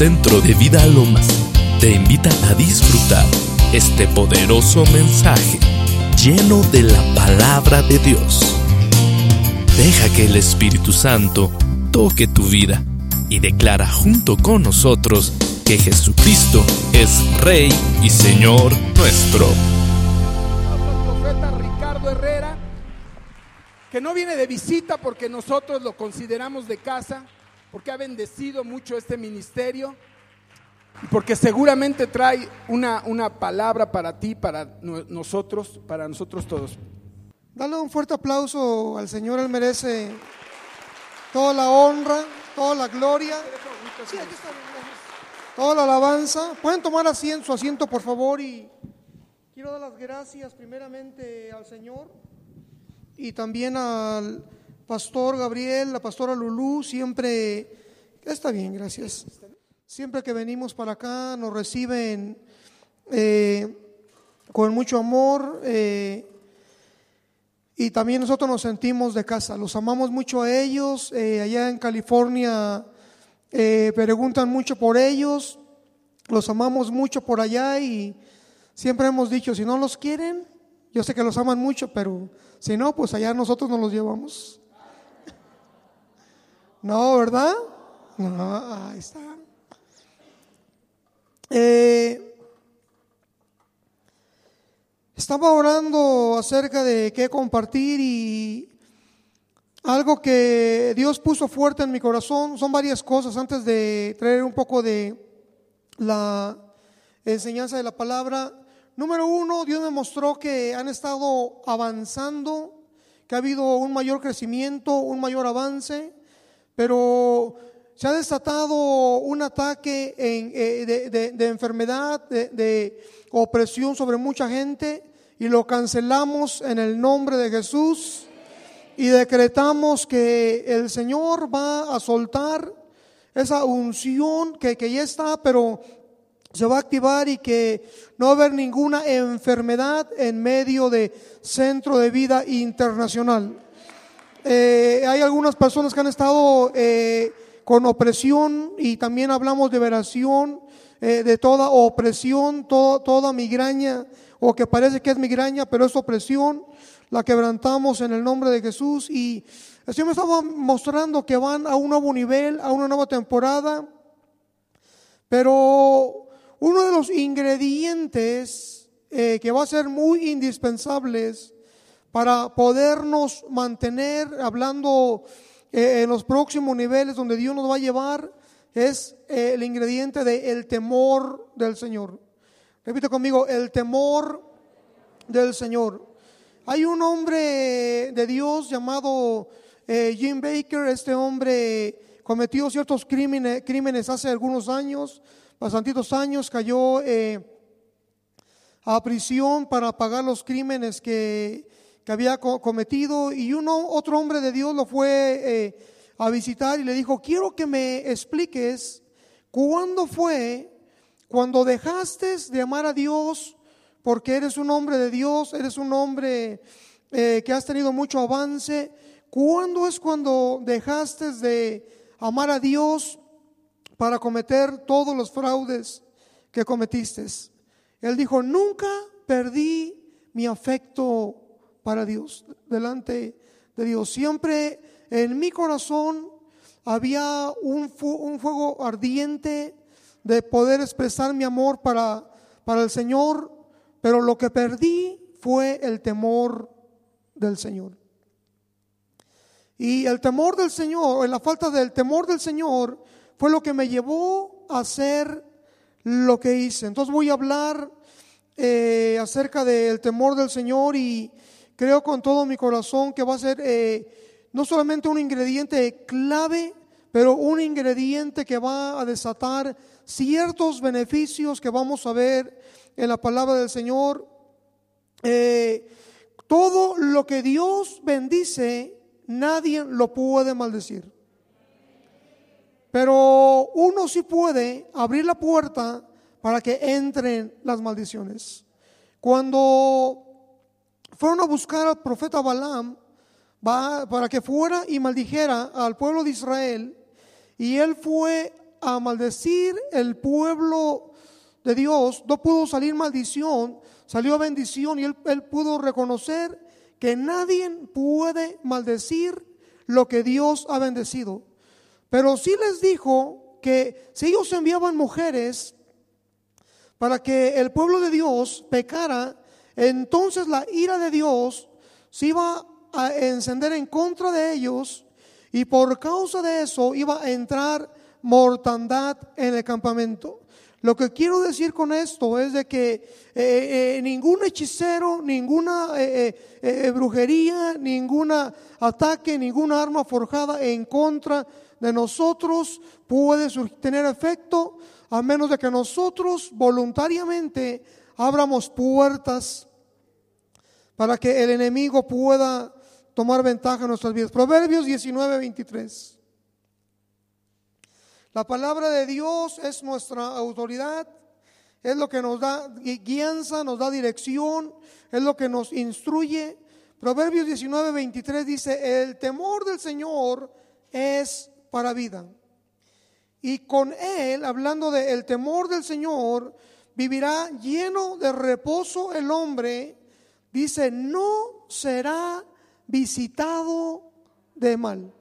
Centro de Vida Lomas te invita a disfrutar este poderoso mensaje lleno de la palabra de Dios. Deja que el Espíritu Santo toque tu vida y declara junto con nosotros que Jesucristo es Rey y Señor nuestro. profeta Ricardo Herrera, que no viene de visita porque nosotros lo consideramos de casa, porque ha bendecido mucho este ministerio y porque seguramente trae una, una palabra para ti, para no- nosotros, para nosotros todos. Dale un fuerte aplauso al Señor, Él merece toda la honra, toda la gloria, toda la alabanza. Pueden tomar asiento, su asiento, por favor, y quiero dar las gracias primeramente al Señor y también al pastor Gabriel, la pastora Lulú, siempre, está bien, gracias. Siempre que venimos para acá nos reciben eh, con mucho amor. eh, y también nosotros nos sentimos de casa, los amamos mucho a ellos. eh, allá en California preguntan mucho por ellos, los amamos mucho por allá y siempre hemos dicho, si no los quieren, yo sé que los aman mucho, pero si no, pues allá nosotros nos los llevamos. No, ¿verdad? Ahí está. Eh, estaba orando acerca de qué compartir y algo que Dios puso fuerte en mi corazón son varias cosas antes de traer un poco de la enseñanza de la palabra. Número uno, Dios me mostró que han estado avanzando, que ha habido un mayor crecimiento, un mayor avance, pero se ha desatado un ataque eh, de, enfermedad, de, de opresión sobre mucha gente y lo cancelamos en el nombre de Jesús y decretamos que el Señor va a soltar esa unción que, que ya está, pero se va a activar y que no va a haber ninguna enfermedad en medio de centro de vida internacional. Eh, hay algunas personas que han estado eh, con opresión y también hablamos de liberación eh, de toda opresión, to- toda migraña o que parece que es migraña, pero es opresión. La quebrantamos en el nombre de Jesús y el me estaba mostrando que van a un nuevo nivel, a una nueva temporada. Pero uno de los ingredientes que va a ser muy indispensables para podernos mantener hablando eh, en los próximos niveles donde Dios nos va a llevar es eh, el ingrediente del temor del Señor. Repite conmigo, el temor del Señor. Hay un hombre de Dios llamado eh, Jim Baker, este hombre cometió ciertos crímenes, hace algunos años, bastantitos años, cayó a prisión para pagar los crímenes que, había co- cometido y uno, otro hombre de Dios lo fue eh, a visitar y le dijo, quiero que me expliques cuándo fue cuando dejaste de amar a Dios porque eres un hombre de Dios, eres un hombre eh, que has tenido mucho avance, ¿cuándo es cuando dejaste de amar a Dios para cometer todos los fraudes que cometiste? Él dijo, nunca perdí mi afecto para Dios, delante de Dios. Siempre en mi corazón había un, fu- un fuego ardiente de poder expresar mi amor para, para el Señor, pero lo que perdí fue el temor del Señor. Y el temor del Señor, la falta del temor del Señor, fue lo que me llevó a hacer lo que hice. Entonces voy a hablar eh, acerca del temor del Señor y creo con todo mi corazón que va a ser eh, no solamente un ingrediente clave, pero un ingrediente que va a desatar ciertos beneficios que vamos a ver en la palabra del Señor. Eh, todo lo que Dios bendice, nadie lo puede maldecir. Pero uno sí puede abrir la puerta para que entren las maldiciones. Cuando fueron a buscar al profeta Balaam para que fuera y maldijera al pueblo de Israel, y él fue a maldecir el pueblo de Dios, no pudo salir maldición, salió bendición y él, él pudo reconocer que nadie puede maldecir lo que Dios ha bendecido. Pero sí les dijo que si ellos enviaban mujeres para que el pueblo de Dios pecara, entonces la ira de Dios se iba a encender en contra de ellos y por causa de eso iba a entrar mortandad en el campamento. Lo que quiero decir con esto es de que eh, eh, ningún hechicero, ninguna eh, brujería, ningún ataque, ninguna arma forjada en contra de nosotros puede tener efecto a menos de que nosotros voluntariamente abramos puertas para que el enemigo pueda tomar ventaja en nuestras vidas. Proverbios 19, 23. La palabra de Dios es nuestra autoridad, es lo que nos da guianza, nos da dirección, es lo que nos instruye. Proverbios 19, 23 dice, el temor del Señor es para vida. Y con él, hablando del temor del Señor, vivirá lleno de reposo el hombre, dice, no será visitado de mal.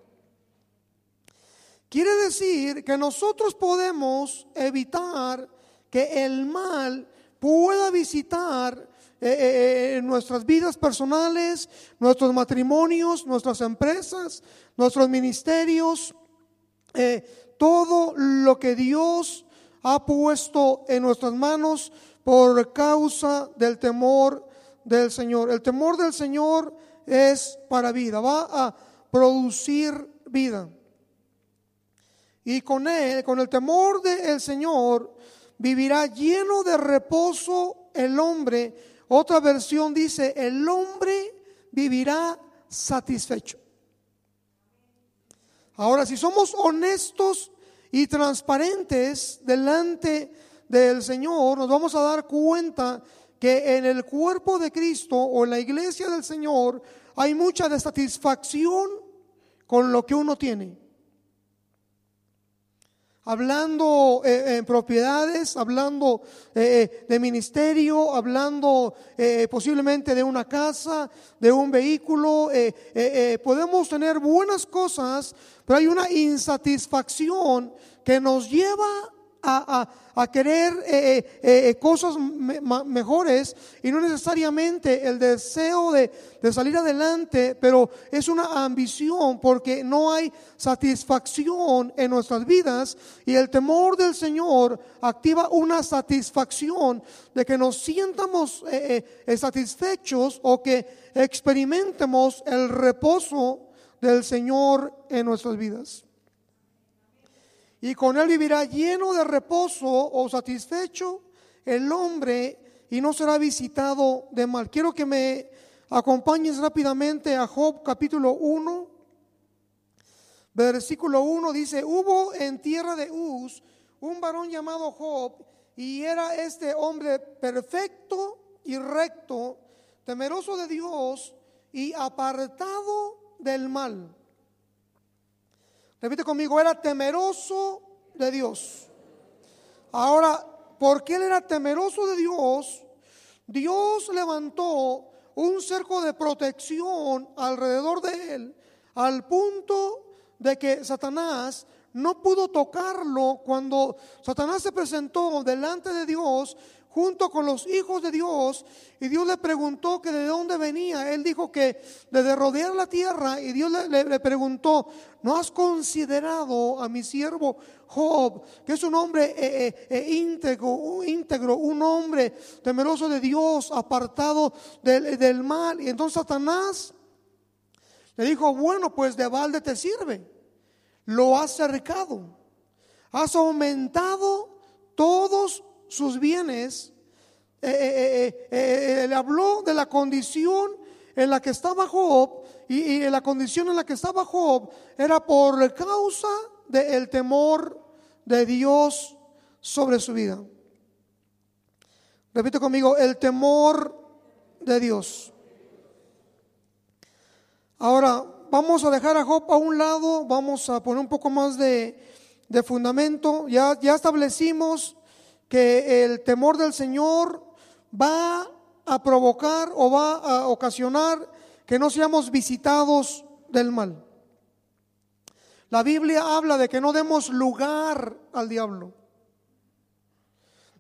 Quiere decir que nosotros podemos evitar que el mal pueda visitar eh, eh, eh, nuestras vidas personales, nuestros matrimonios, nuestras empresas, nuestros ministerios, todo lo que Dios ha puesto en nuestras manos por causa del temor del Señor. El temor del Señor es para vida, va a producir vida. Y con él, con el temor del Señor, vivirá lleno de reposo el hombre. Otra versión dice, el hombre vivirá satisfecho. Ahora, si somos honestos y transparentes delante del Señor, nos vamos a dar cuenta que en el cuerpo de Cristo o en la iglesia del Señor hay mucha desatisfacción con lo que uno tiene. Hablando eh, en propiedades, hablando eh, eh, de ministerio, hablando posiblemente de una casa, de un vehículo. podemos tener buenas cosas, pero hay una insatisfacción que nos lleva a, querer eh, eh, eh, cosas mejores y no necesariamente el deseo de, de, salir adelante, pero es una ambición porque no hay satisfacción en nuestras vidas y el temor del Señor activa una satisfacción de que nos sientamos satisfechos o que experimentemos el reposo del Señor en nuestras vidas y con él vivirá lleno de reposo o satisfecho el hombre y no será visitado de mal. Quiero que me acompañes rápidamente a Job capítulo 1, versículo 1 dice, hubo en tierra de Uz un varón llamado Job y era este hombre perfecto y recto, temeroso de Dios y apartado del mal. Repite conmigo, era temeroso de Dios. Ahora, porque él era temeroso de Dios, Dios levantó un cerco de protección alrededor de él, al punto de que Satanás no pudo tocarlo cuando Satanás se presentó delante de Dios junto con los hijos de Dios y Dios le preguntó que de dónde venía. Él dijo que de rodear la tierra y Dios le, preguntó, ¿no has considerado a mi siervo Job, que es un hombre eh, eh, eh, íntegro, un hombre temeroso de Dios, apartado del, del mal? Y entonces Satanás le dijo, bueno, pues de balde te sirve. Lo has cercado. Has aumentado todos sus bienes, eh, eh, eh, le habló de la condición en la que estaba Job y, la condición en la que estaba Job era por causa del temor de Dios sobre su vida. Repite conmigo, el temor de Dios. Ahora, vamos a dejar a Job a un lado, vamos a poner un poco más de de fundamento, ya, ya establecimos que el temor del Señor va a provocar o va a ocasionar que no seamos visitados del mal. La Biblia habla de que no demos lugar al diablo.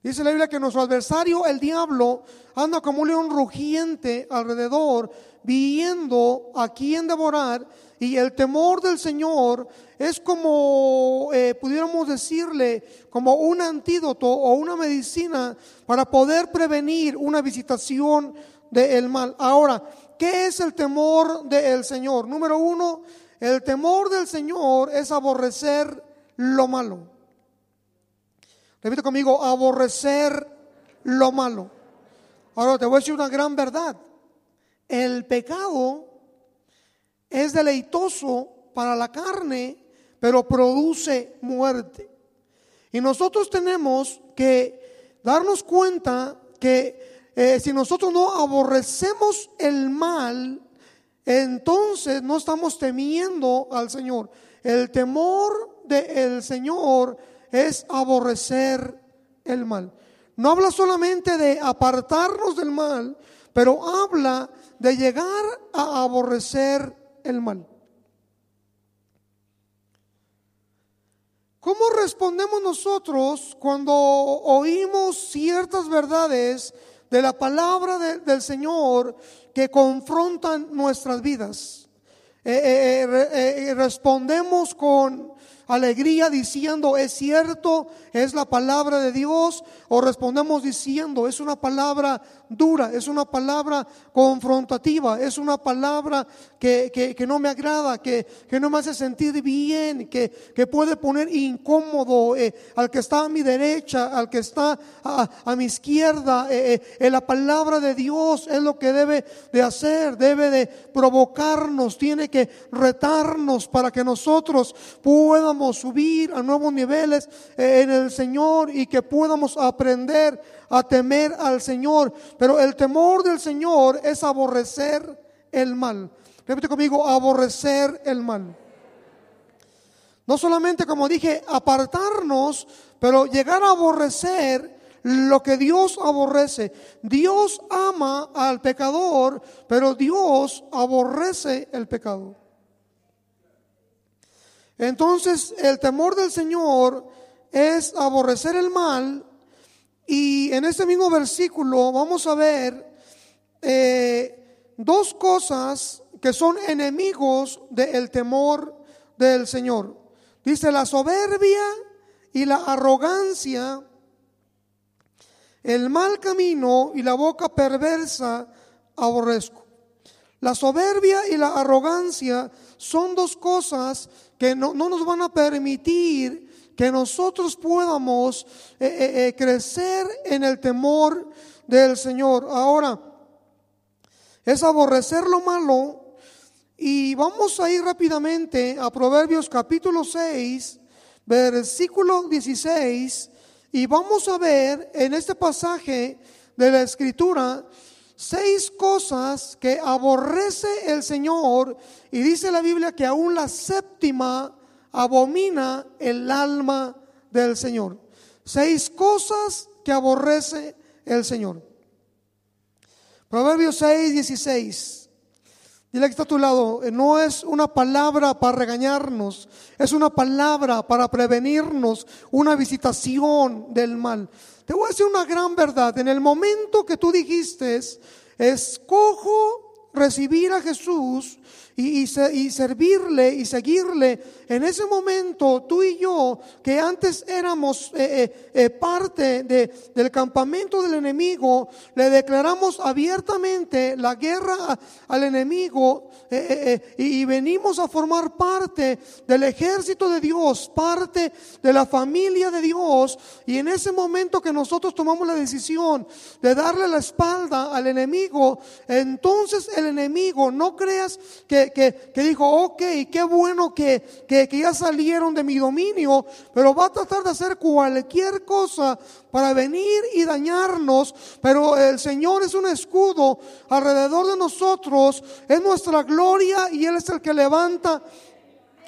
Dice la Biblia que nuestro adversario, el diablo, anda como un león rugiente alrededor, viendo a quien devorar, y el temor del Señor es como, eh, pudiéramos decirle, como un antídoto o una medicina para poder prevenir una visitación del mal. Ahora, ¿qué es el temor del Señor? Número uno, el temor del Señor es aborrecer lo malo. Repite conmigo, aborrecer lo malo. Ahora te voy a decir una gran verdad. El pecado es deleitoso para la carne, pero produce muerte. Y nosotros tenemos que darnos cuenta que eh, si nosotros no aborrecemos el mal, entonces no estamos temiendo al Señor. El temor del Señor es aborrecer el mal. No habla solamente de apartarnos del mal, pero habla de llegar a aborrecer el mal. ¿Cómo respondemos nosotros cuando oímos ciertas verdades de la palabra del Señor que confrontan nuestras vidas? Eh, eh, eh, respondemos con alegría diciendo, es cierto, es la palabra de Dios, o respondemos diciendo, es una palabra dura, es una palabra confrontativa, es una palabra que, que, no me agrada, que, que, no me hace sentir bien, que, que puede poner incómodo eh, al que está a mi derecha, al que está a, a mi izquierda. Eh, eh, la palabra de Dios es lo que debe de hacer, debe de provocarnos, tiene que retarnos para que nosotros podamos subir a nuevos niveles en el Señor y que podamos aprender a temer al Señor. Pero el temor del Señor es aborrecer el mal. Repite conmigo, aborrecer el mal. No solamente, como dije, apartarnos, pero llegar a aborrecer lo que Dios aborrece. Dios ama al pecador, pero Dios aborrece el pecado. Entonces, el temor del Señor es aborrecer el mal y en este mismo versículo vamos a ver eh, dos cosas que son enemigos del temor del Señor. Dice la soberbia y la arrogancia, el mal camino y la boca perversa aborrezco. La soberbia y la arrogancia son dos cosas que no, no nos van a permitir que nosotros podamos eh, eh, eh, crecer en el temor del Señor. Ahora, es aborrecer lo malo y vamos a ir rápidamente a Proverbios capítulo 6, versículo 16, y vamos a ver en este pasaje de la escritura seis cosas que aborrece el Señor y dice la Biblia que aún la séptima abomina el alma del Señor. Seis cosas que aborrece el Señor. Proverbios 6, 16. Dile que está a tu lado, eh, no es una palabra para regañarnos, es una palabra para prevenirnos una visitación del mal. Te voy a decir una gran verdad, en el momento que tú dijiste, escojo recibir a Jesús, y, servirle y seguirle. En ese momento, tú y yo, que antes éramos eh, eh, eh, parte del campamento del enemigo, le declaramos abiertamente la guerra al enemigo y, venimos a formar parte del ejército de Dios, parte de la familia de Dios. Y en ese momento que nosotros tomamos la decisión de darle la espalda al enemigo, entonces el enemigo, no creas que que, dijo, ok, qué bueno que, que, ya salieron de mi dominio, pero va a tratar de hacer cualquier cosa para venir y dañarnos, pero el Señor es un escudo alrededor de nosotros, es nuestra gloria y Él es el que levanta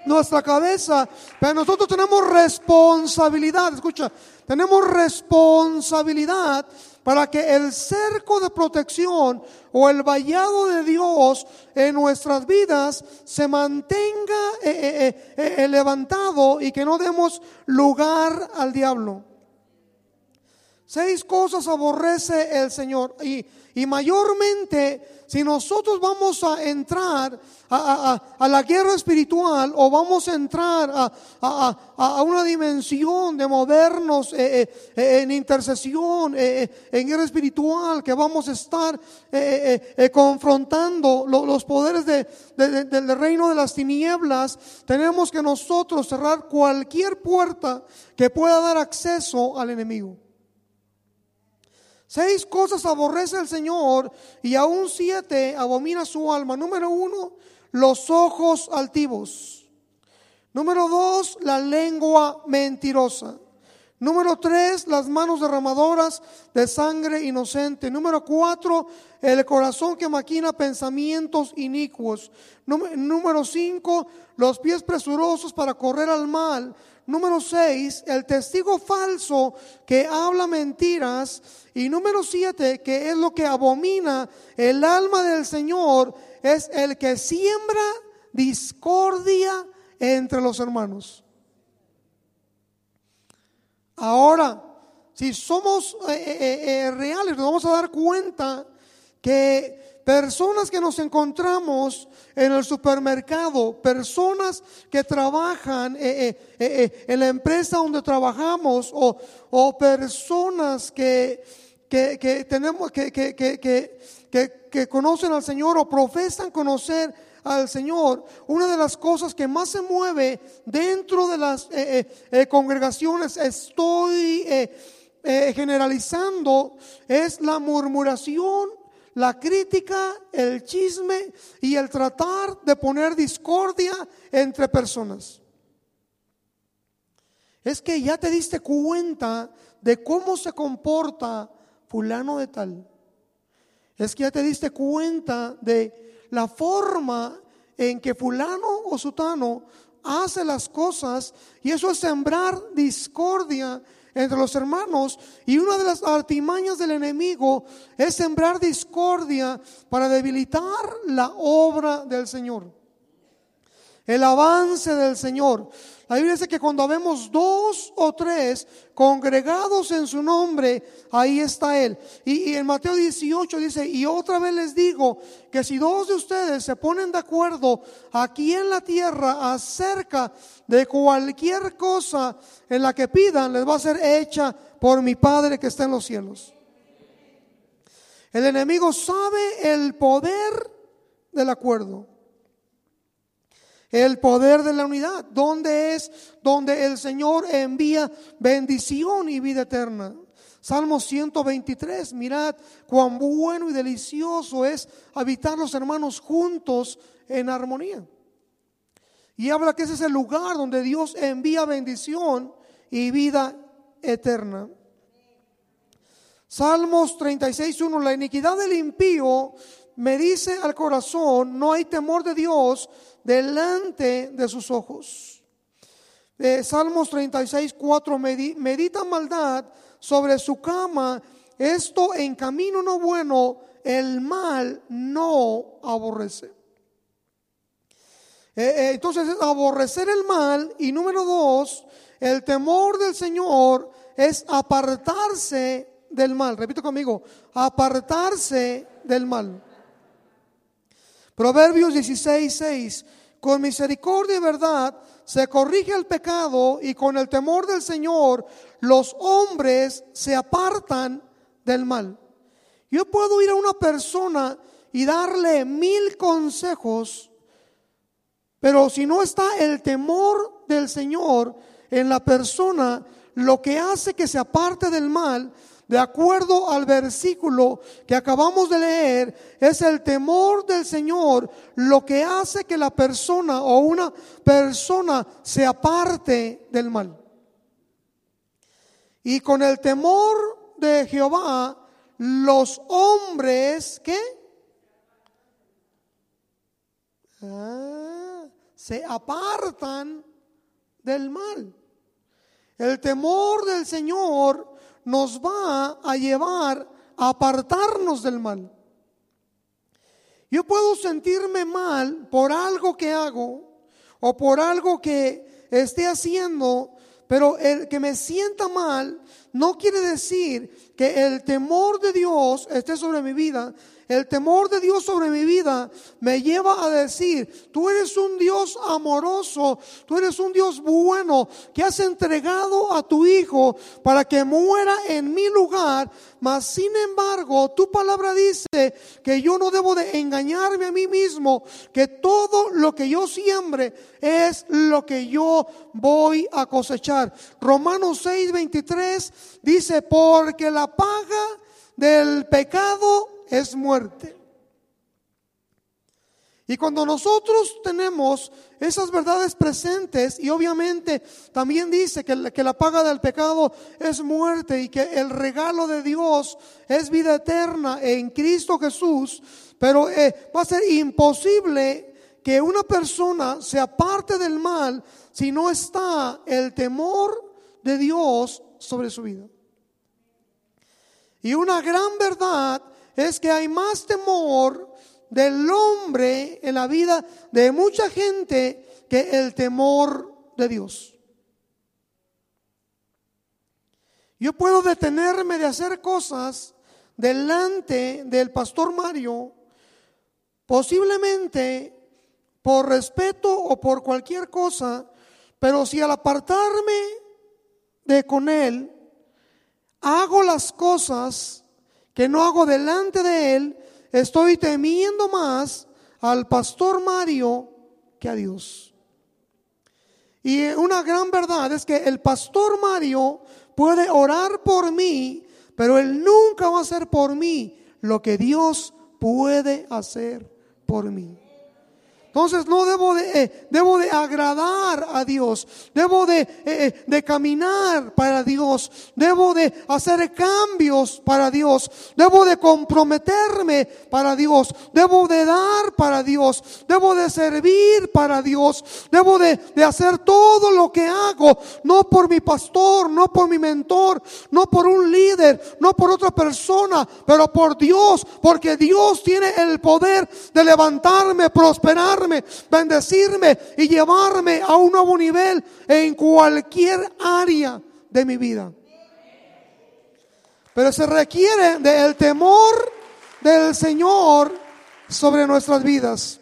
nuestra cabeza, pero nosotros tenemos responsabilidad, escucha, tenemos responsabilidad para que el cerco de protección o el vallado de Dios en nuestras vidas se mantenga eh, eh, eh, levantado y que no demos lugar al diablo. Seis cosas aborrece el Señor y, y mayormente si nosotros vamos a entrar a, a- a- la guerra espiritual o vamos a entrar a, una dimensión de movernos eh, eh, eh, en intercesión, en guerra espiritual, que vamos a estar confrontando lo- los poderes de- de- de- del reino de las tinieblas, tenemos que nosotros cerrar cualquier puerta que pueda dar acceso al enemigo. Seis cosas aborrece el Señor y aún siete abomina su alma. Número uno, los ojos altivos. Número dos, la lengua mentirosa. Número tres, las manos derramadoras de sangre inocente. Número cuatro, el corazón que maquina pensamientos inicuos. Número, cinco, los pies presurosos para correr al mal. Número seis, el testigo falso que habla mentiras. Y número siete, que es lo que abomina el alma del Señor, es el que siembra discordia entre los hermanos. Ahora, si somos eh, eh, eh, reales, nos vamos a dar cuenta que personas que nos encontramos en el supermercado, personas que trabajan eh, eh, eh, en la empresa donde trabajamos o, o personas que, que, que tenemos que, que, conocen al Señor o profesan conocer al Señor, una de las cosas que más se mueve dentro de las eh, congregaciones, estoy generalizando, es la murmuración, la crítica, el chisme y el tratar de poner discordia entre personas. Es que ya te diste cuenta de cómo se comporta fulano de tal. Es que ya te diste cuenta de la forma en que fulano o sutano hace las cosas y eso es sembrar discordia entre los hermanos y una de las artimañas del enemigo es sembrar discordia para debilitar la obra del Señor el avance del Señor. La Biblia dice que cuando vemos dos o tres congregados en su nombre, ahí está Él. Y, y en Mateo 18 dice, y otra vez les digo que si dos de ustedes se ponen de acuerdo aquí en la tierra acerca de cualquier cosa en la que pidan, les va a ser hecha por mi Padre que está en los cielos. El enemigo sabe el poder del acuerdo. El poder de la unidad, donde es donde el Señor envía bendición y vida eterna. Salmo 123, mirad cuán bueno y delicioso es habitar los hermanos juntos en armonía. Y habla que ese es el lugar donde Dios envía bendición y vida eterna. Salmos 36.1, la iniquidad del impío me dice al corazón, no hay temor de Dios delante de sus ojos. Eh, Salmos 36, 4, medita maldad sobre su cama, esto en camino no bueno, el mal no aborrece. Eh, eh, entonces, es aborrecer el mal y número dos, el temor del Señor es apartarse del mal. Repito conmigo, apartarse del mal. Proverbios 16, 6. Con misericordia y verdad se corrige el pecado y con el temor del Señor los hombres se apartan del mal. Yo puedo ir a una persona y darle mil consejos, pero si no está el temor del Señor en la persona, lo que hace que se aparte del mal, de acuerdo al versículo que acabamos de leer, es el temor del Señor lo que hace que la persona o una persona se aparte del mal. Y con el temor de Jehová, los hombres, ¿qué? Ah, se apartan del mal. El temor del Señor nos va a llevar a apartarnos del mal. Yo puedo sentirme mal por algo que hago o por algo que esté haciendo, pero el que me sienta mal no quiere decir que el temor de Dios esté sobre mi vida, el temor de Dios sobre mi vida me lleva a decir, tú eres un Dios amoroso, tú eres un Dios bueno, que has entregado a tu Hijo para que muera en mi lugar, mas sin embargo tu palabra dice que yo no debo de engañarme a mí mismo, que todo lo que yo siembre es lo que yo voy a cosechar. Romanos 6, 23 dice, porque la paga del pecado es muerte. Y cuando nosotros tenemos esas verdades presentes, y obviamente también dice que, que, la paga del pecado es muerte y que el regalo de Dios es vida eterna en Cristo Jesús, pero eh, va a ser imposible que una persona se aparte del mal si no está el temor de Dios sobre su vida. Y una gran verdad es que hay más temor del hombre en la vida de mucha gente que el temor de Dios. Yo puedo detenerme de hacer cosas delante del pastor Mario, posiblemente por respeto o por cualquier cosa, pero si al apartarme de con él, hago las cosas que no hago delante de él, estoy temiendo más al pastor Mario que a Dios. Y una gran verdad es que el pastor Mario puede orar por mí, pero él nunca va a hacer por mí lo que Dios puede hacer por mí. Entonces no debo de, eh, debo de agradar a Dios, debo de, eh, eh, de, caminar para Dios, debo de hacer cambios para Dios, debo de comprometerme para Dios, debo de dar para Dios, debo de servir para Dios, debo de, de hacer todo lo que hago, no por mi pastor, no por mi mentor, no por un líder, no por otra persona, pero por Dios, porque Dios tiene el poder de levantarme, bendecirme y llevarme a un nuevo nivel en cualquier área de mi vida. Pero se requiere del temor del Señor sobre nuestras vidas.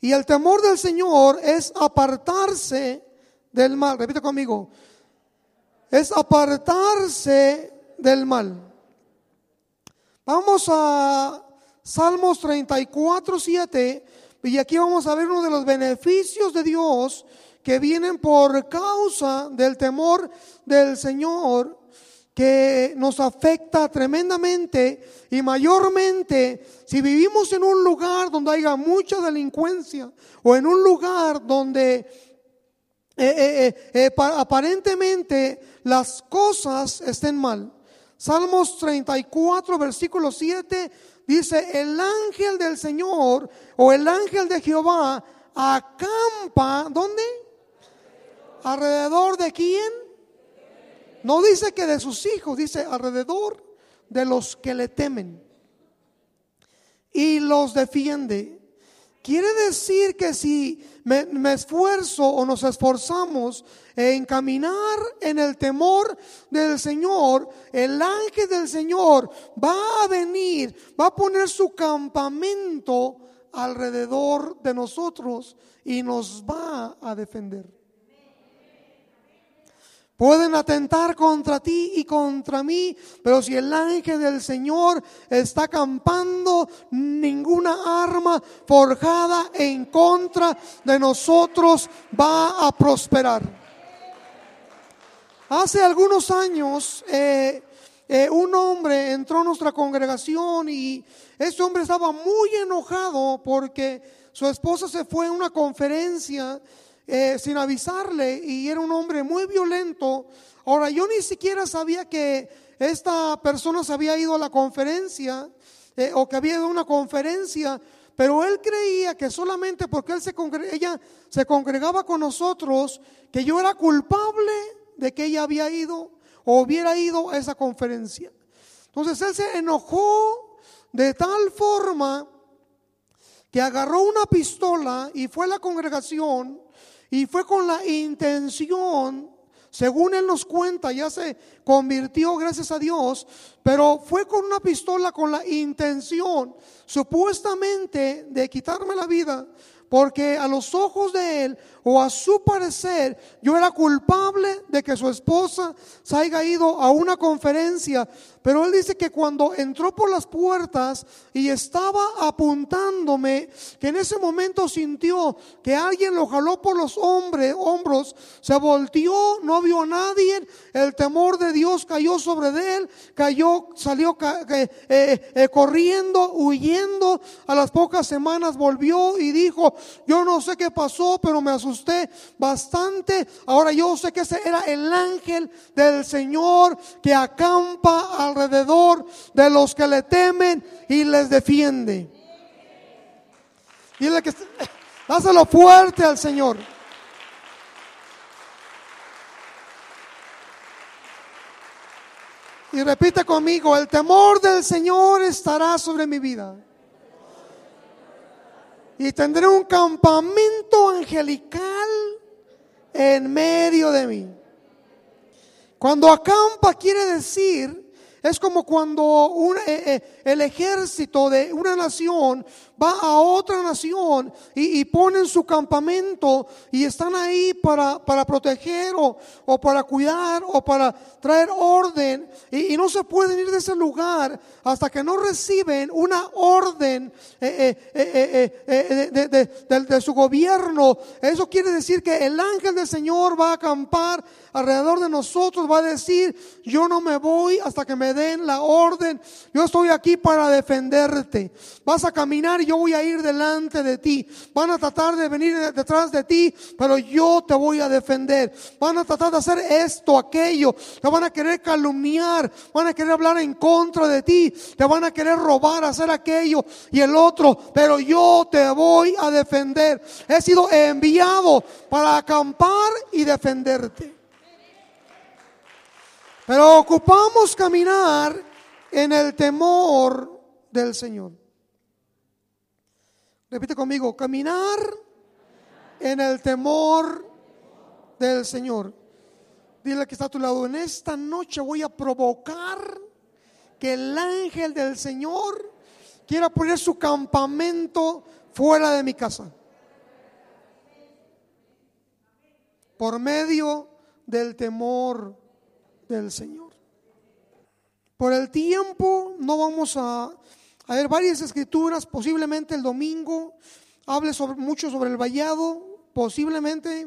Y el temor del Señor es apartarse del mal. Repite conmigo. Es apartarse del mal. Vamos a Salmos 34, 7. Y aquí vamos a ver uno de los beneficios de Dios que vienen por causa del temor del Señor que nos afecta tremendamente y mayormente si vivimos en un lugar donde haya mucha delincuencia o en un lugar donde eh, eh, eh, aparentemente las cosas estén mal. Salmos 34, versículo 7 dice, el ángel del Señor o el ángel de Jehová acampa, ¿dónde? ¿Alrededor de quién? No dice que de sus hijos, dice alrededor de los que le temen. Y los defiende. Quiere decir que si me, esfuerzo o nos esforzamos en caminar en el temor del Señor, el ángel del Señor va a venir, va a poner su campamento alrededor de nosotros y nos va a defender. Pueden atentar contra ti y contra mí, pero si el ángel del Señor está acampando, ninguna arma forjada en contra de nosotros va a prosperar. Hace algunos años eh, eh, un hombre entró a nuestra congregación y ese hombre estaba muy enojado porque su esposa se fue a una conferencia eh, sin avisarle y era un hombre muy violento. Ahora, yo ni siquiera sabía que esta persona se había ido a la conferencia eh, o que había ido a una conferencia, pero él creía que solamente porque él se ella se congregaba con nosotros, que yo era culpable de que ella había ido o hubiera ido a esa conferencia. Entonces él se enojó de tal forma que agarró una pistola y fue a la congregación y fue con la intención, según él nos cuenta, ya se convirtió, gracias a Dios, pero fue con una pistola con la intención, supuestamente, de quitarme la vida, porque a los ojos de él o a su parecer yo era culpable de que su esposa se haya ido a una conferencia. Pero él dice que cuando entró por las puertas y estaba apuntándome, que en ese momento sintió que alguien lo jaló por los hombros, se volteó, no vio a nadie, el temor de Dios cayó sobre él, cayó, salió eh, eh, corriendo, huyendo, a las pocas semanas volvió y dijo, yo no sé qué pasó, pero me asusté bastante, ahora yo sé que ese era el ángel del Señor que acampa al alrededor de los que le temen y les defiende. Dile que dáselo fuerte al Señor. Y repite conmigo, el temor del Señor estará sobre mi vida. Y tendré un campamento angelical en medio de mí. Cuando acampa quiere decir es como cuando eh, eh, el ejército de una nación va a otra nación y, ponen su campamento y están ahí para, para proteger o, o, para cuidar o para traer orden y, no se pueden ir de ese lugar hasta que no reciben una orden de, su gobierno. Eso quiere decir que el ángel del Señor va a acampar alrededor de nosotros, va a decir, yo no me voy hasta que me den la orden, yo estoy aquí para defenderte. Vas a caminar y yo voy a ir delante de ti. Van a tratar de venir detrás de ti, pero yo te voy a defender. Van a tratar de hacer esto, aquello. Te van a querer calumniar, van a querer hablar en contra de ti, te van a querer robar, hacer aquello y el otro, pero yo te voy a defender. He sido enviado para acampar y defenderte. Pero ocupamos caminar en el temor del Señor. Repite conmigo, caminar en el temor del Señor. Dile que está a tu lado, en esta noche voy a provocar que el ángel del Señor quiera poner su campamento fuera de mi casa. Por medio del temor del Señor. Por el tiempo no vamos a, a ver varias escrituras, posiblemente el domingo hable sobre, mucho sobre el vallado, posiblemente,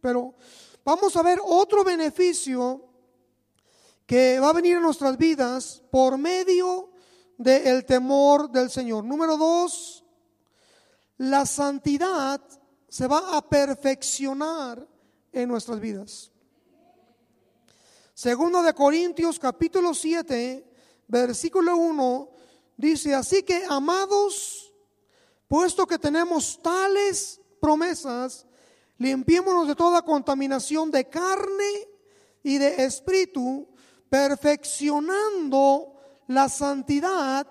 pero vamos a ver otro beneficio que va a venir en nuestras vidas por medio del temor del Señor. Número dos, la santidad se va a perfeccionar en nuestras vidas. Segundo de Corintios capítulo 7, versículo 1, dice, así que amados, puesto que tenemos tales promesas, limpiémonos de toda contaminación de carne y de espíritu, perfeccionando la santidad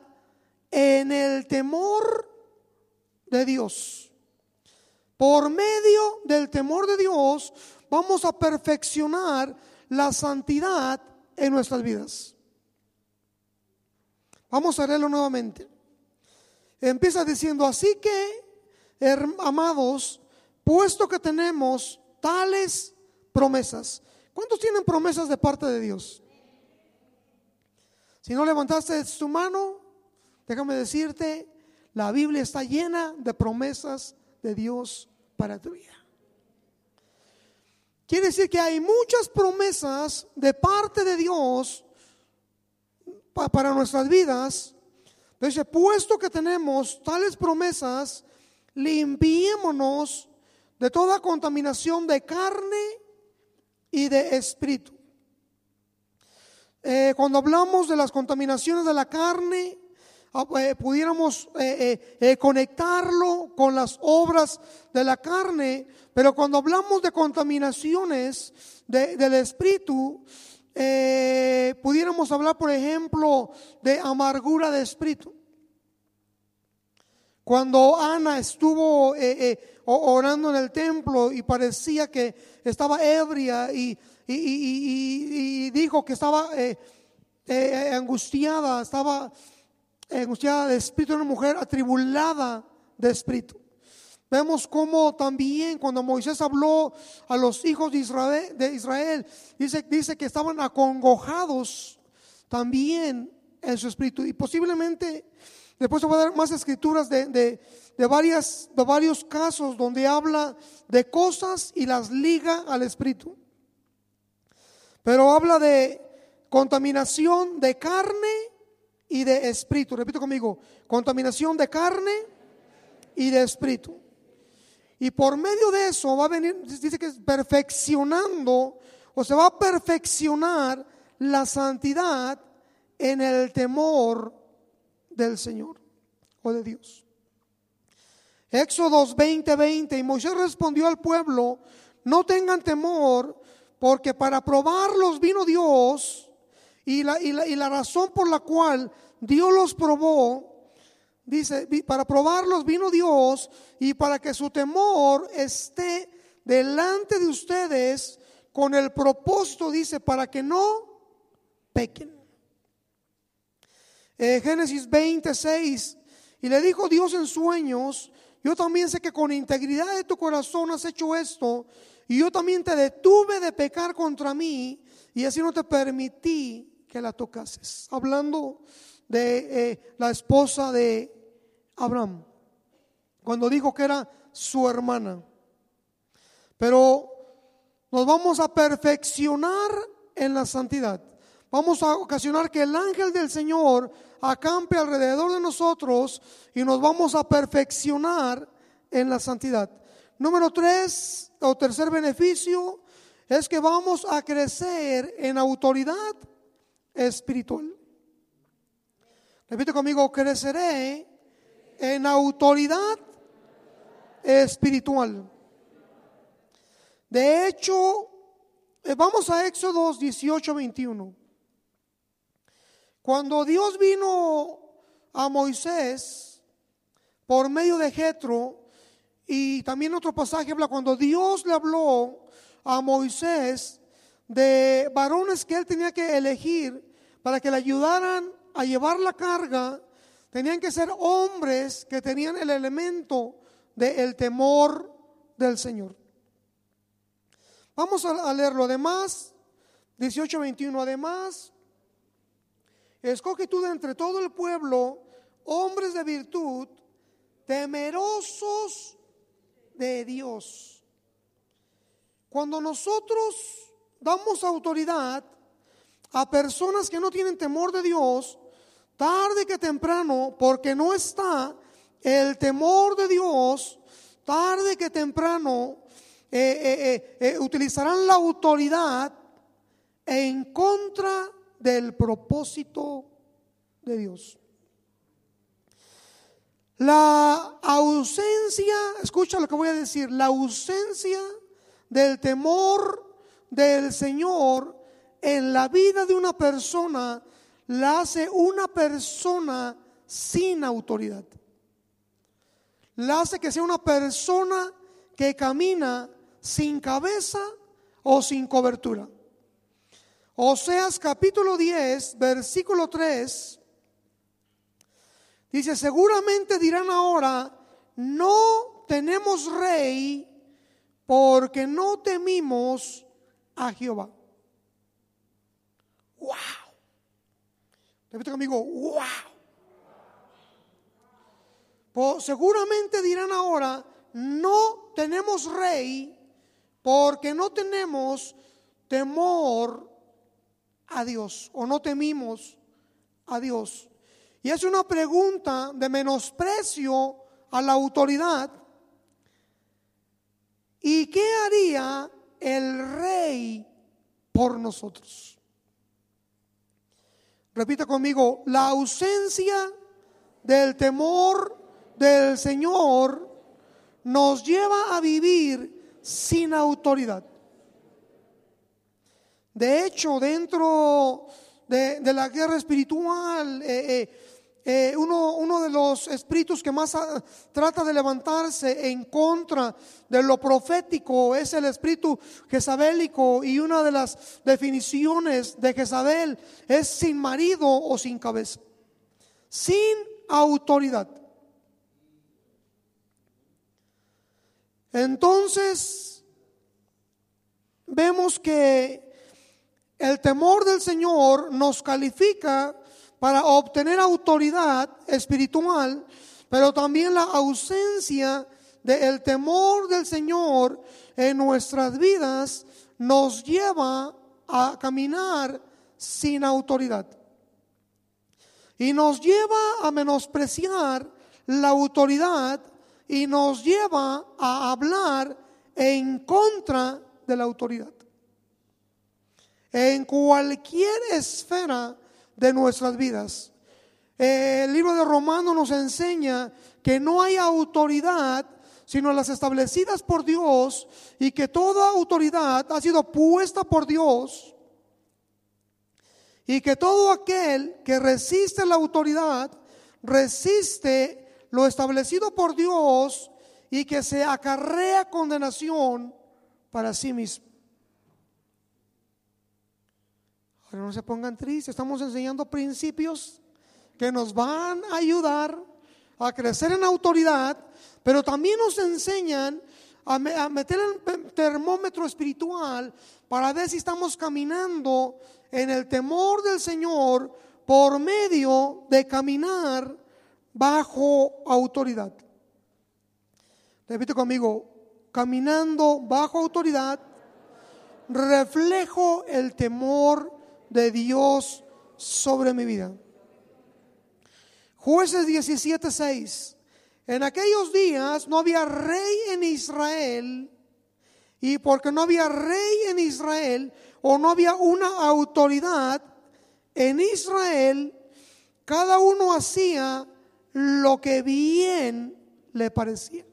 en el temor de Dios. Por medio del temor de Dios vamos a perfeccionar la santidad en nuestras vidas. Vamos a leerlo nuevamente. Empieza diciendo, así que, amados, puesto que tenemos tales promesas, ¿cuántos tienen promesas de parte de Dios? Si no levantaste tu mano, déjame decirte, la Biblia está llena de promesas de Dios para tu vida. Quiere decir que hay muchas promesas de parte de Dios para nuestras vidas. Dice, puesto que tenemos tales promesas, limpiémonos de toda contaminación de carne y de espíritu. Eh, cuando hablamos de las contaminaciones de la carne, eh, pudiéramos eh, eh, conectarlo con las obras de la carne, pero cuando hablamos de contaminaciones del espíritu, pudiéramos hablar, por ejemplo, de amargura de espíritu. Cuando Ana estuvo orando en el templo y parecía que estaba ebria y, dijo que estaba angustiada, estaba angustiada de espíritu, una mujer atribulada de espíritu. Vemos cómo también cuando Moisés habló a los hijos de Israel, de Israel dice, dice que estaban acongojados también en su espíritu. Y posiblemente después se va a dar más escrituras de, de, varias, de varios casos donde habla de cosas y las liga al espíritu. Pero habla de contaminación de carne y de espíritu. Repito conmigo, contaminación de carne y de espíritu. Y por medio de eso va a venir, dice que es perfeccionando, o se va a perfeccionar la santidad en el temor del Señor o de Dios. Éxodo 20, 20, y Moisés respondió al pueblo, no tengan temor, porque para probarlos vino Dios y la, y la, razón por la cual Dios los probó, dice, para probarlos vino Dios y para que su temor esté delante de ustedes con el propósito, dice, para que no pequen. Eh, Génesis 26, y le dijo Dios en sueños, yo también sé que con integridad de tu corazón has hecho esto, y yo también te detuve de pecar contra mí, y así no te permití que la tocases. Hablando de eh, la esposa de Abraham, cuando dijo que era su hermana. Pero nos vamos a perfeccionar en la santidad. Vamos a ocasionar que el ángel del Señor acampe alrededor de nosotros y nos vamos a perfeccionar en la santidad. Número tres, o tercer beneficio, es que vamos a crecer en autoridad espiritual. Repite conmigo, creceré en autoridad espiritual. De hecho, eh, vamos a Éxodo 18, 21. Cuando Dios vino a Moisés por medio de Jetro, y también otro pasaje habla cuando Dios le habló a Moisés de varones que él tenía que elegir para que le ayudaran a llevar la carga, tenían que ser hombres que tenían el elemento del temor del Señor. Vamos a leerlo. Además, 18:21, además, escoge tú de entre todo el pueblo hombres de virtud, temerosos de Dios. Cuando nosotros damos autoridad, a personas que no tienen temor de Dios, tarde que temprano, porque no está el temor de Dios, tarde que temprano eh, eh, eh, utilizarán la autoridad en contra del propósito de Dios. La ausencia, escucha lo que voy a decir, la ausencia del temor del Señor en la vida de una persona la hace una persona sin autoridad. La hace que sea una persona que camina sin cabeza o sin cobertura. Oseas capítulo 10, versículo 3, dice, seguramente dirán ahora, no tenemos rey porque no temimos a Jehová. ¡Wow! Repite conmigo, ¡Wow! Pues seguramente dirán ahora, no tenemos rey porque no tenemos temor a Dios o no temimos a Dios. Y es una pregunta de menosprecio a la autoridad. ¿Y qué haría el rey por nosotros? Repita conmigo, la ausencia del temor del Señor nos lleva a vivir sin autoridad. De hecho, dentro de, la guerra espiritual, eh, eh, eh, uno, de los espíritus que más a, trata de levantarse en contra de lo profético es el espíritu jezabélico y una de las definiciones de Jezabel es sin marido o sin cabeza, sin autoridad. Entonces, vemos que el temor del Señor nos califica para obtener autoridad espiritual, pero también la ausencia del temor del Señor en nuestras vidas nos lleva a caminar sin autoridad. Y nos lleva a menospreciar la autoridad y nos lleva a hablar en contra de la autoridad en cualquier esfera de nuestras vidas. El libro de Romanos nos enseña que no hay autoridad sino las establecidas por Dios y que toda autoridad ha sido puesta por Dios y que todo aquel que resiste la autoridad resiste lo establecido por Dios y que se acarrea condenación para sí mismo. Pero no se pongan tristes, estamos enseñando principios que nos van a ayudar a crecer en autoridad, pero también nos enseñan a, meter el termómetro espiritual para ver si estamos caminando en el temor del Señor por medio de caminar bajo autoridad. Repito conmigo, caminando bajo autoridad, reflejo el temor de Dios sobre mi vida. Jueces 17:6. En aquellos días no había rey en Israel y porque no había rey en Israel o no había una autoridad en Israel, cada uno hacía lo que bien le parecía.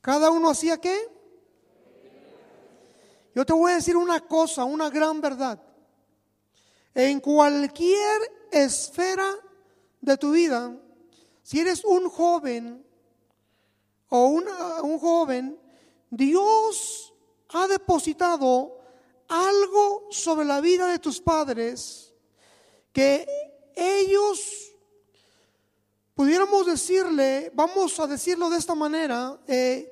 Cada uno hacía qué? Yo te voy a decir una cosa, una gran verdad. En cualquier esfera de tu vida, si eres un joven o un joven, Dios ha depositado algo sobre la vida de tus padres que ellos pudiéramos decirle, vamos a decirlo de esta manera, eh,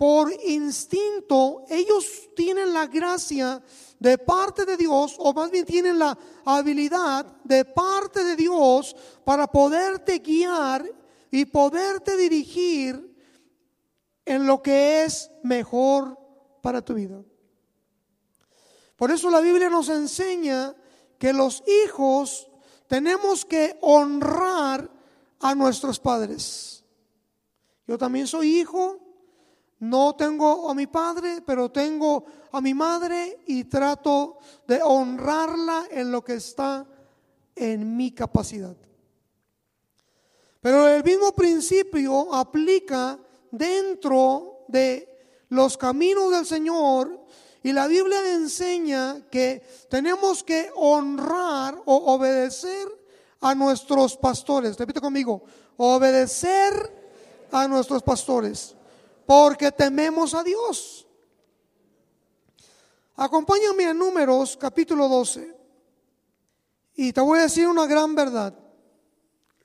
por instinto, ellos tienen la gracia de parte de Dios, o más bien tienen la habilidad de parte de Dios para poderte guiar y poderte dirigir en lo que es mejor para tu vida. Por eso la Biblia nos enseña que los hijos tenemos que honrar a nuestros padres. Yo también soy hijo no tengo a mi padre, pero tengo a mi madre y trato de honrarla en lo que está en mi capacidad. Pero el mismo principio aplica dentro de los caminos del Señor y la Biblia enseña que tenemos que honrar o obedecer a nuestros pastores. Repite conmigo, obedecer a nuestros pastores porque tememos a Dios. Acompáñame a Números capítulo 12. Y te voy a decir una gran verdad.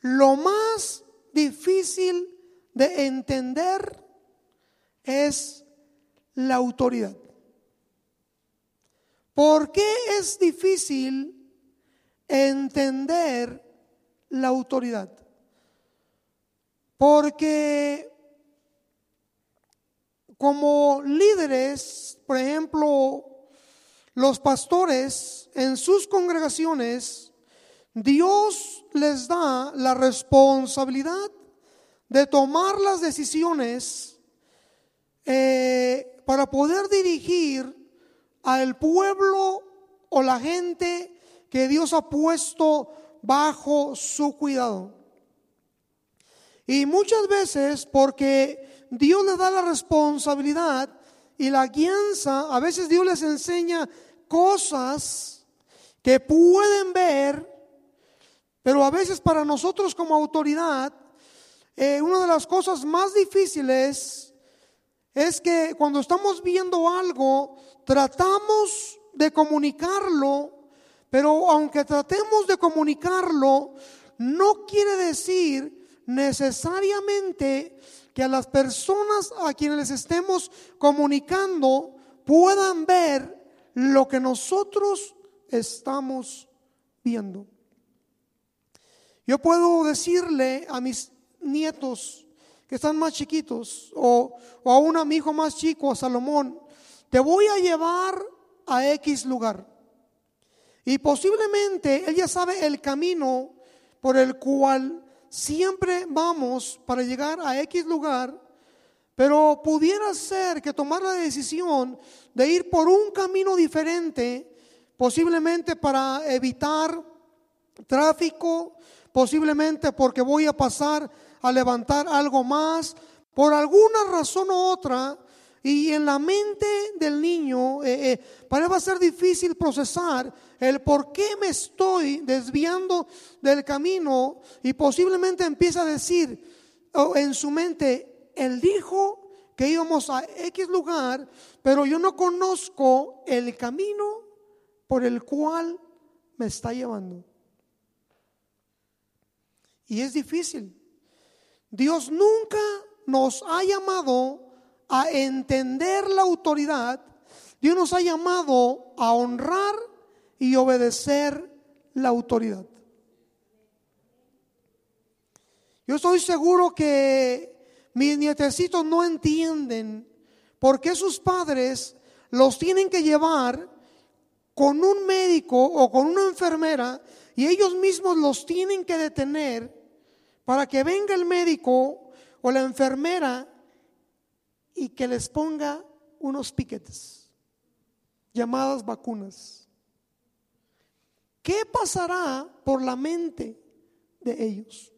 Lo más difícil de entender es la autoridad. ¿Por qué es difícil entender la autoridad? Porque como líderes, por ejemplo, los pastores en sus congregaciones, Dios les da la responsabilidad de tomar las decisiones eh, para poder dirigir al pueblo o la gente que Dios ha puesto bajo su cuidado. Y muchas veces porque Dios le da la responsabilidad y la guianza, a veces Dios les enseña cosas que pueden ver, pero a veces para nosotros como autoridad, eh, una de las cosas más difíciles es que cuando estamos viendo algo, tratamos de comunicarlo, pero aunque tratemos de comunicarlo, no quiere decir necesariamente que a las personas a quienes les estemos comunicando puedan ver lo que nosotros estamos viendo. Yo puedo decirle a mis nietos que están más chiquitos o, o a un amigo más chico, a Salomón, te voy a llevar a X lugar. Y posiblemente él ya sabe el camino por el cual siempre vamos para llegar a X lugar, pero pudiera ser que tomar la decisión de ir por un camino diferente, posiblemente para evitar tráfico, posiblemente porque voy a pasar a levantar algo más, por alguna razón u otra, y en la mente del niño eh, eh, parece ser difícil procesar el por qué me estoy desviando del camino y posiblemente empieza a decir oh, en su mente, él dijo que íbamos a X lugar, pero yo no conozco el camino por el cual me está llevando. Y es difícil. Dios nunca nos ha llamado a entender la autoridad, Dios nos ha llamado a honrar y obedecer la autoridad. Yo estoy seguro que mis nietecitos no entienden por qué sus padres los tienen que llevar con un médico o con una enfermera y ellos mismos los tienen que detener para que venga el médico o la enfermera y que les ponga unos piquetes llamadas vacunas. ¿Qué pasará por la mente de ellos?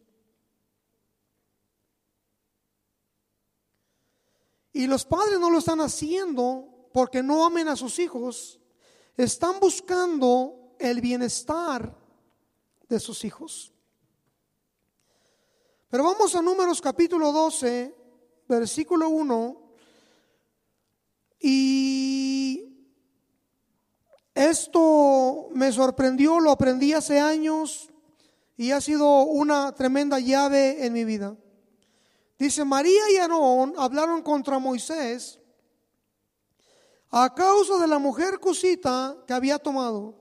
Y los padres no lo están haciendo porque no amen a sus hijos, están buscando el bienestar de sus hijos. Pero vamos a números capítulo 12, versículo 1 y esto me sorprendió, lo aprendí hace años y ha sido una tremenda llave en mi vida. Dice, María y Aarón hablaron contra Moisés a causa de la mujer cusita que había tomado.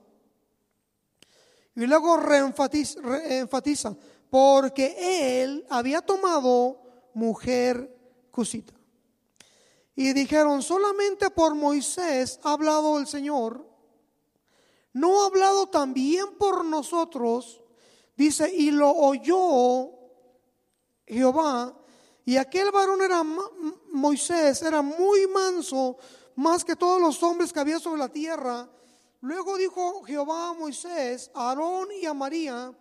Y luego reenfatiza, porque él había tomado mujer cusita. Y dijeron, solamente por Moisés ha hablado el Señor, no ha hablado también por nosotros. Dice, y lo oyó Jehová, y aquel varón era Moisés, era muy manso, más que todos los hombres que había sobre la tierra. Luego dijo Jehová a Moisés, a Aarón y a María,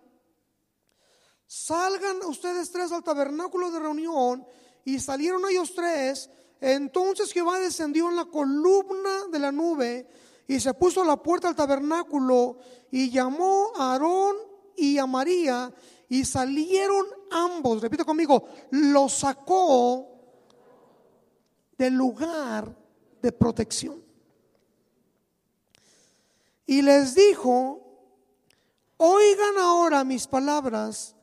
salgan ustedes tres al tabernáculo de reunión, y salieron ellos tres, entonces Jehová descendió en la columna de la nube y se puso a la puerta del tabernáculo y llamó a Aarón y a María y salieron ambos, repito conmigo, los sacó del lugar de protección. Y les dijo, oigan ahora mis palabras,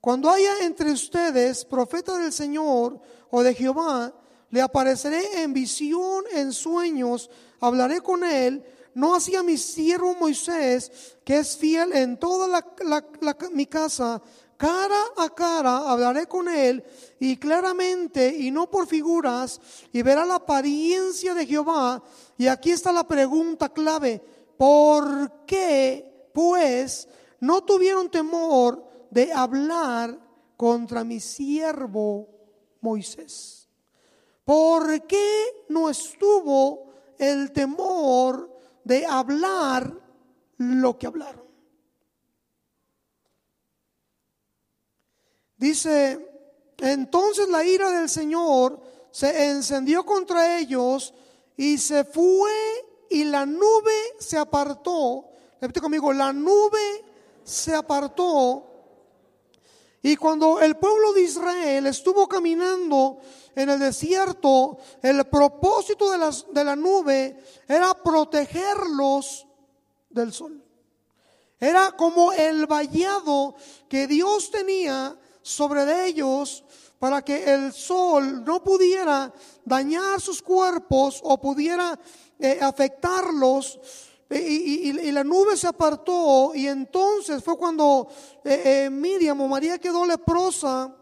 cuando haya entre ustedes profeta del Señor o de Jehová, le apareceré en visión, en sueños, hablaré con él, no hacía mi siervo Moisés, que es fiel en toda mi casa, cara a cara hablaré con él y claramente y no por figuras y verá la apariencia de Jehová. Y aquí está la pregunta clave, ¿por qué pues no tuvieron temor de hablar contra mi siervo Moisés? ¿Por qué no estuvo el temor de hablar lo que hablaron? Dice entonces la ira del Señor se encendió contra ellos y se fue y la nube se apartó. Repite conmigo, la nube se apartó. Y cuando el pueblo de Israel estuvo caminando en el desierto, el propósito de, las, de la nube era protegerlos del sol. Era como el vallado que Dios tenía sobre ellos para que el sol no pudiera dañar sus cuerpos o pudiera eh, afectarlos. Y, la nube se apartó y entonces fue cuando eh, eh, Miriam o María quedó leprosa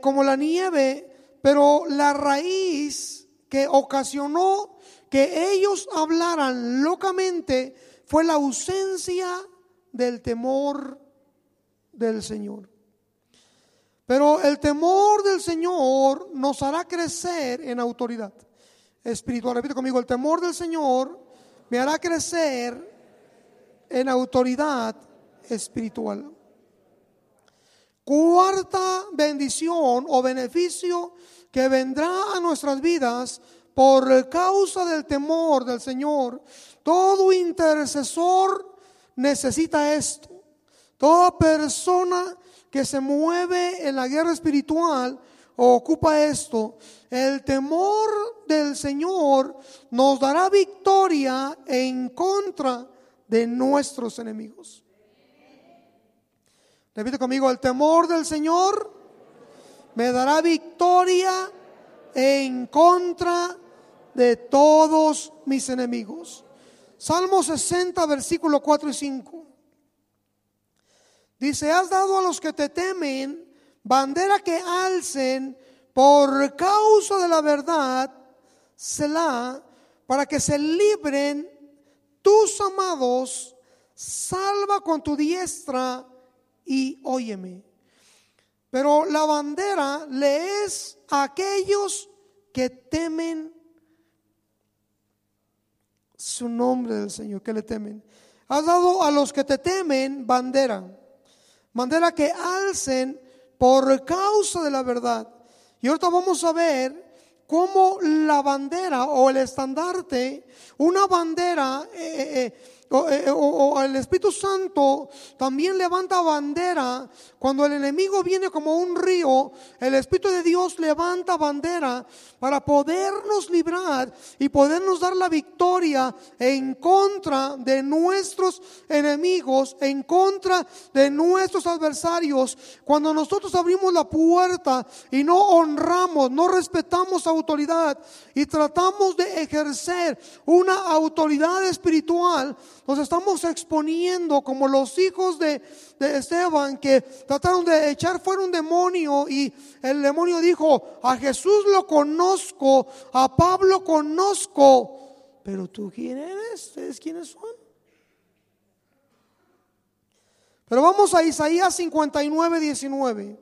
como la nieve, pero la raíz que ocasionó que ellos hablaran locamente fue la ausencia del temor del Señor. Pero el temor del Señor nos hará crecer en autoridad espiritual. Repite conmigo, el temor del Señor me hará crecer en autoridad espiritual. Cuarta bendición o beneficio que vendrá a nuestras vidas por causa del temor del Señor. Todo intercesor necesita esto. Toda persona que se mueve en la guerra espiritual ocupa esto. El temor del Señor nos dará victoria en contra de nuestros enemigos. Repite conmigo, el temor del Señor me dará victoria en contra de todos mis enemigos. Salmo 60, versículo 4 y 5. Dice, has dado a los que te temen bandera que alcen por causa de la verdad, Selah, para que se libren tus amados, salva con tu diestra y óyeme. Pero la bandera le es a aquellos que temen su nombre del Señor, que le temen. Has dado a los que te temen bandera manera que alcen por causa de la verdad. Y ahorita vamos a ver cómo la bandera o el estandarte, una bandera, eh, eh, eh o, el Espíritu Santo también levanta bandera. Cuando el enemigo viene como un río, el Espíritu de Dios levanta bandera para podernos librar y podernos dar la victoria en contra de nuestros enemigos, en contra de nuestros adversarios. Cuando nosotros abrimos la puerta y no honramos, no respetamos autoridad y tratamos de ejercer una autoridad espiritual, nos estamos exponiendo como los hijos de, Esteban que trataron de echar fuera un demonio y el demonio dijo, a Jesús lo conozco, a Pablo conozco, pero tú quién eres, ustedes quiénes son. Pero vamos a Isaías 59, 19.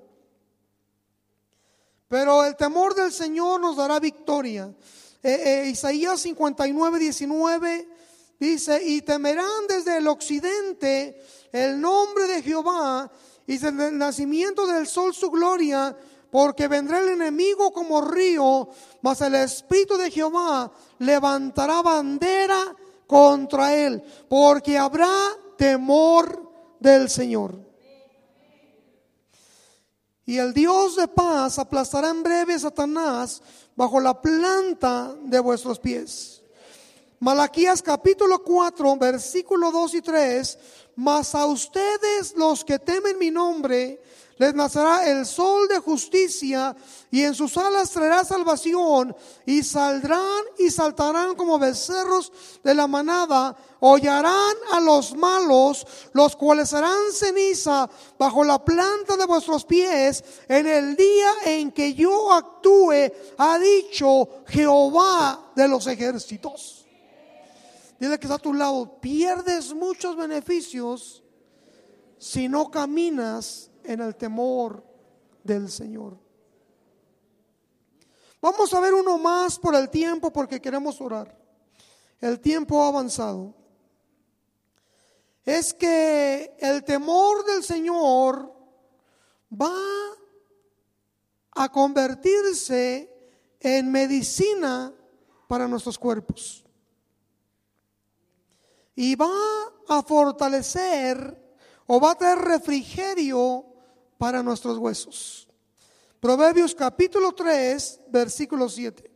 Pero el temor del Señor nos dará victoria. Eh, eh, Isaías 59, 19 Dice, y temerán desde el occidente el nombre de Jehová y desde el nacimiento del sol su gloria, porque vendrá el enemigo como río, mas el Espíritu de Jehová levantará bandera contra él, porque habrá temor del Señor. Y el Dios de paz aplastará en breve a Satanás bajo la planta de vuestros pies. Malaquías capítulo 4, versículo 2 y 3, mas a ustedes los que temen mi nombre, les nacerá el sol de justicia y en sus alas traerá salvación y saldrán y saltarán como becerros de la manada, hollarán a los malos, los cuales serán ceniza bajo la planta de vuestros pies en el día en que yo actúe, ha dicho Jehová de los ejércitos. Dile que está a tu lado, pierdes muchos beneficios si no caminas en el temor del Señor. Vamos a ver uno más por el tiempo porque queremos orar. El tiempo ha avanzado. Es que el temor del Señor va a convertirse en medicina para nuestros cuerpos. Y va a fortalecer o va a tener refrigerio para nuestros huesos. Proverbios capítulo 3, versículo 7.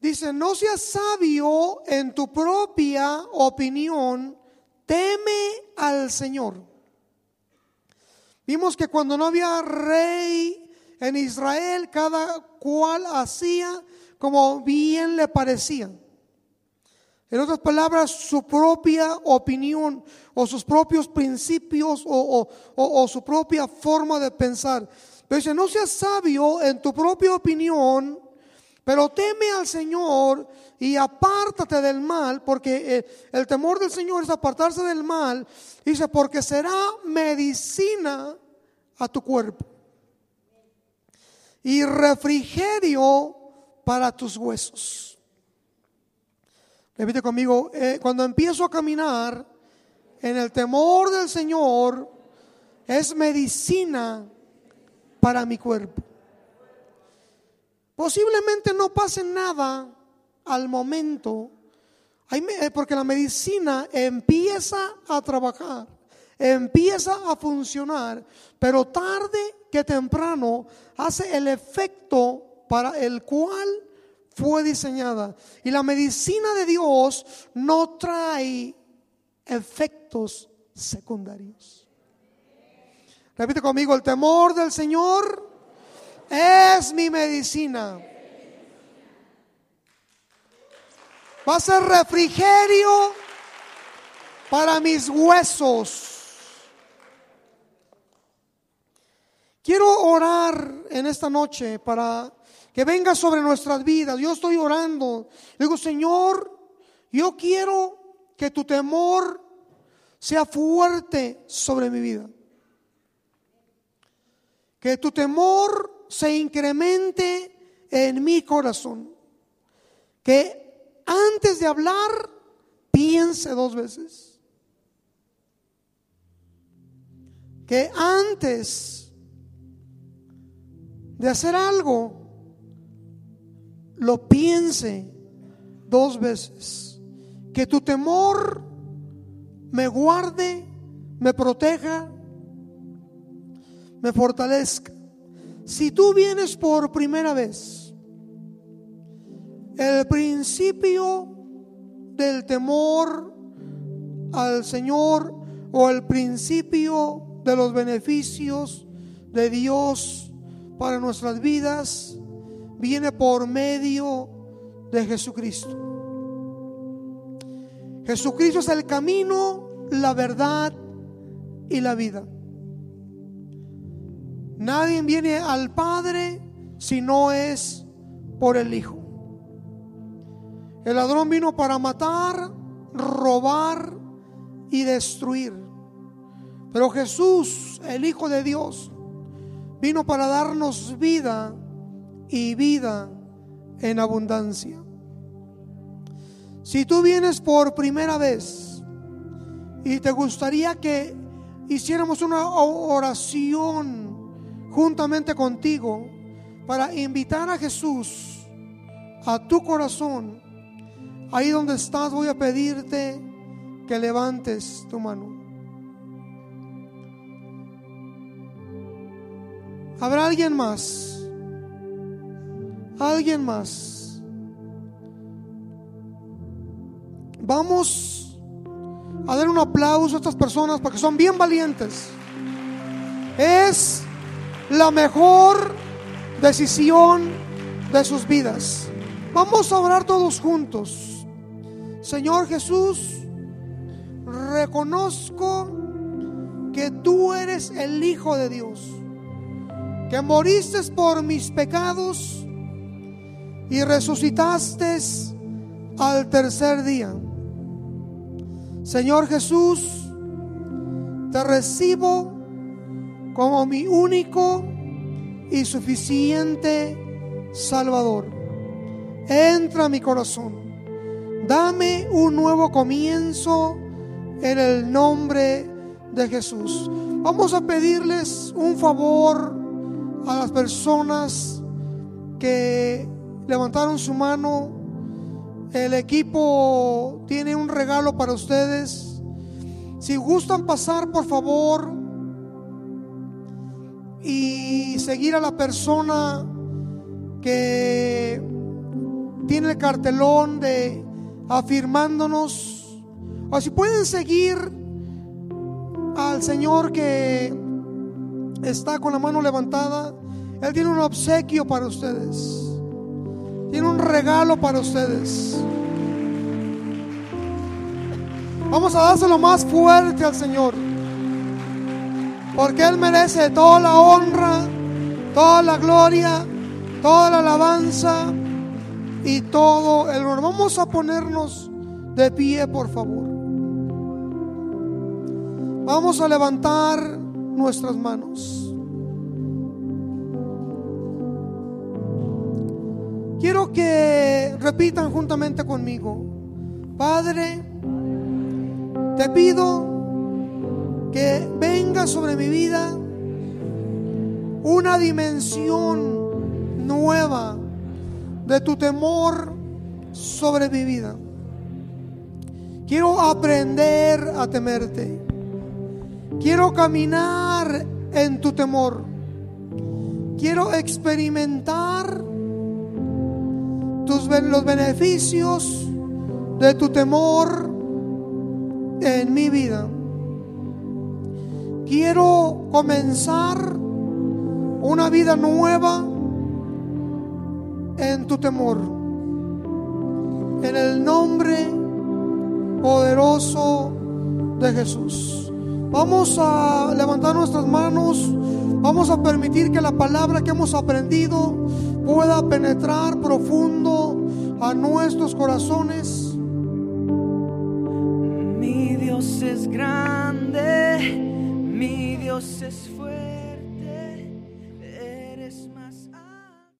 Dice, no seas sabio en tu propia opinión, teme al Señor. Vimos que cuando no había rey en Israel, cada cual hacía como bien le parecía. En otras palabras, su propia opinión o sus propios principios o, su propia forma de pensar. Pero dice, no seas sabio en tu propia opinión, pero teme al Señor y apártate del mal, porque eh, el temor del Señor es apartarse del mal. Dice, porque será medicina a tu cuerpo y refrigerio para tus huesos. Repite conmigo, eh, cuando empiezo a caminar en el temor del Señor, es medicina para mi cuerpo. Posiblemente no pase nada al momento, eh, porque la medicina empieza a trabajar, empieza a funcionar, pero tarde que temprano hace el efecto para el cual fue diseñada. Y la medicina de Dios no trae efectos secundarios. Repite conmigo, el temor del Señor es mi medicina. Va a ser refrigerio para mis huesos. Quiero orar en esta noche para que venga sobre nuestras vidas. Yo estoy orando. Digo, Señor, yo quiero que tu temor sea fuerte sobre mi vida. Que tu temor se incremente en mi corazón. Que antes de hablar, piense dos veces. Que antes de hacer algo, lo piense dos veces. Que tu temor me guarde, me proteja, me fortalezca. Si tú vienes por primera vez, el principio del temor al Señor o el principio de los beneficios de Dios para nuestras vidas viene por medio de Jesucristo. Jesucristo es el camino, la verdad y la vida. Nadie viene al Padre si no es por el Hijo. El ladrón vino para matar, robar y destruir. Pero Jesús, el Hijo de Dios, vino para darnos vida y vida en abundancia. Si tú vienes por primera vez y te gustaría que hiciéramos una oración juntamente contigo para invitar a Jesús a tu corazón. Ahí donde estás voy a pedirte que levantes tu mano. ¿Habrá alguien más? ¿Alguien más? Vamos a dar un aplauso a estas personas porque son bien valientes. Es la mejor decisión de sus vidas. Vamos a orar todos juntos. Señor Jesús, reconozco que tú eres el Hijo de Dios, que moriste por mis pecados y resucitaste al tercer día. Señor Jesús, te recibo como mi único y suficiente Salvador. Entra a mi corazón. Dame un nuevo comienzo en el nombre de Jesús. Vamos a pedirles un favor a las personas que levantaron su mano. El equipo tiene un regalo para ustedes. Si gustan pasar, por favor, y seguir a la persona que tiene el cartelón de afirmándonos. O si pueden seguir al Señor que está con la mano levantada, Él tiene un obsequio para ustedes. Tiene un regalo para ustedes. Vamos a dárselo más fuerte al Señor. Porque Él merece toda la honra, toda la gloria, toda la alabanza y todo el honor. Vamos a ponernos de pie, por favor. Vamos a levantar nuestras manos. Quiero que repitan juntamente conmigo. Padre, te pido que venga sobre mi vida una dimensión nueva de tu temor sobre mi vida. Quiero aprender a temerte. Quiero caminar en tu temor. Quiero experimentar tus, los beneficios de tu temor en mi vida. Quiero comenzar una vida nueva en tu temor. En el nombre poderoso de Jesús. Vamos a levantar nuestras manos. Vamos a permitir que la palabra que hemos aprendido pueda penetrar profundo a nuestros corazones. Mi Dios es grande, mi Dios es fuerte,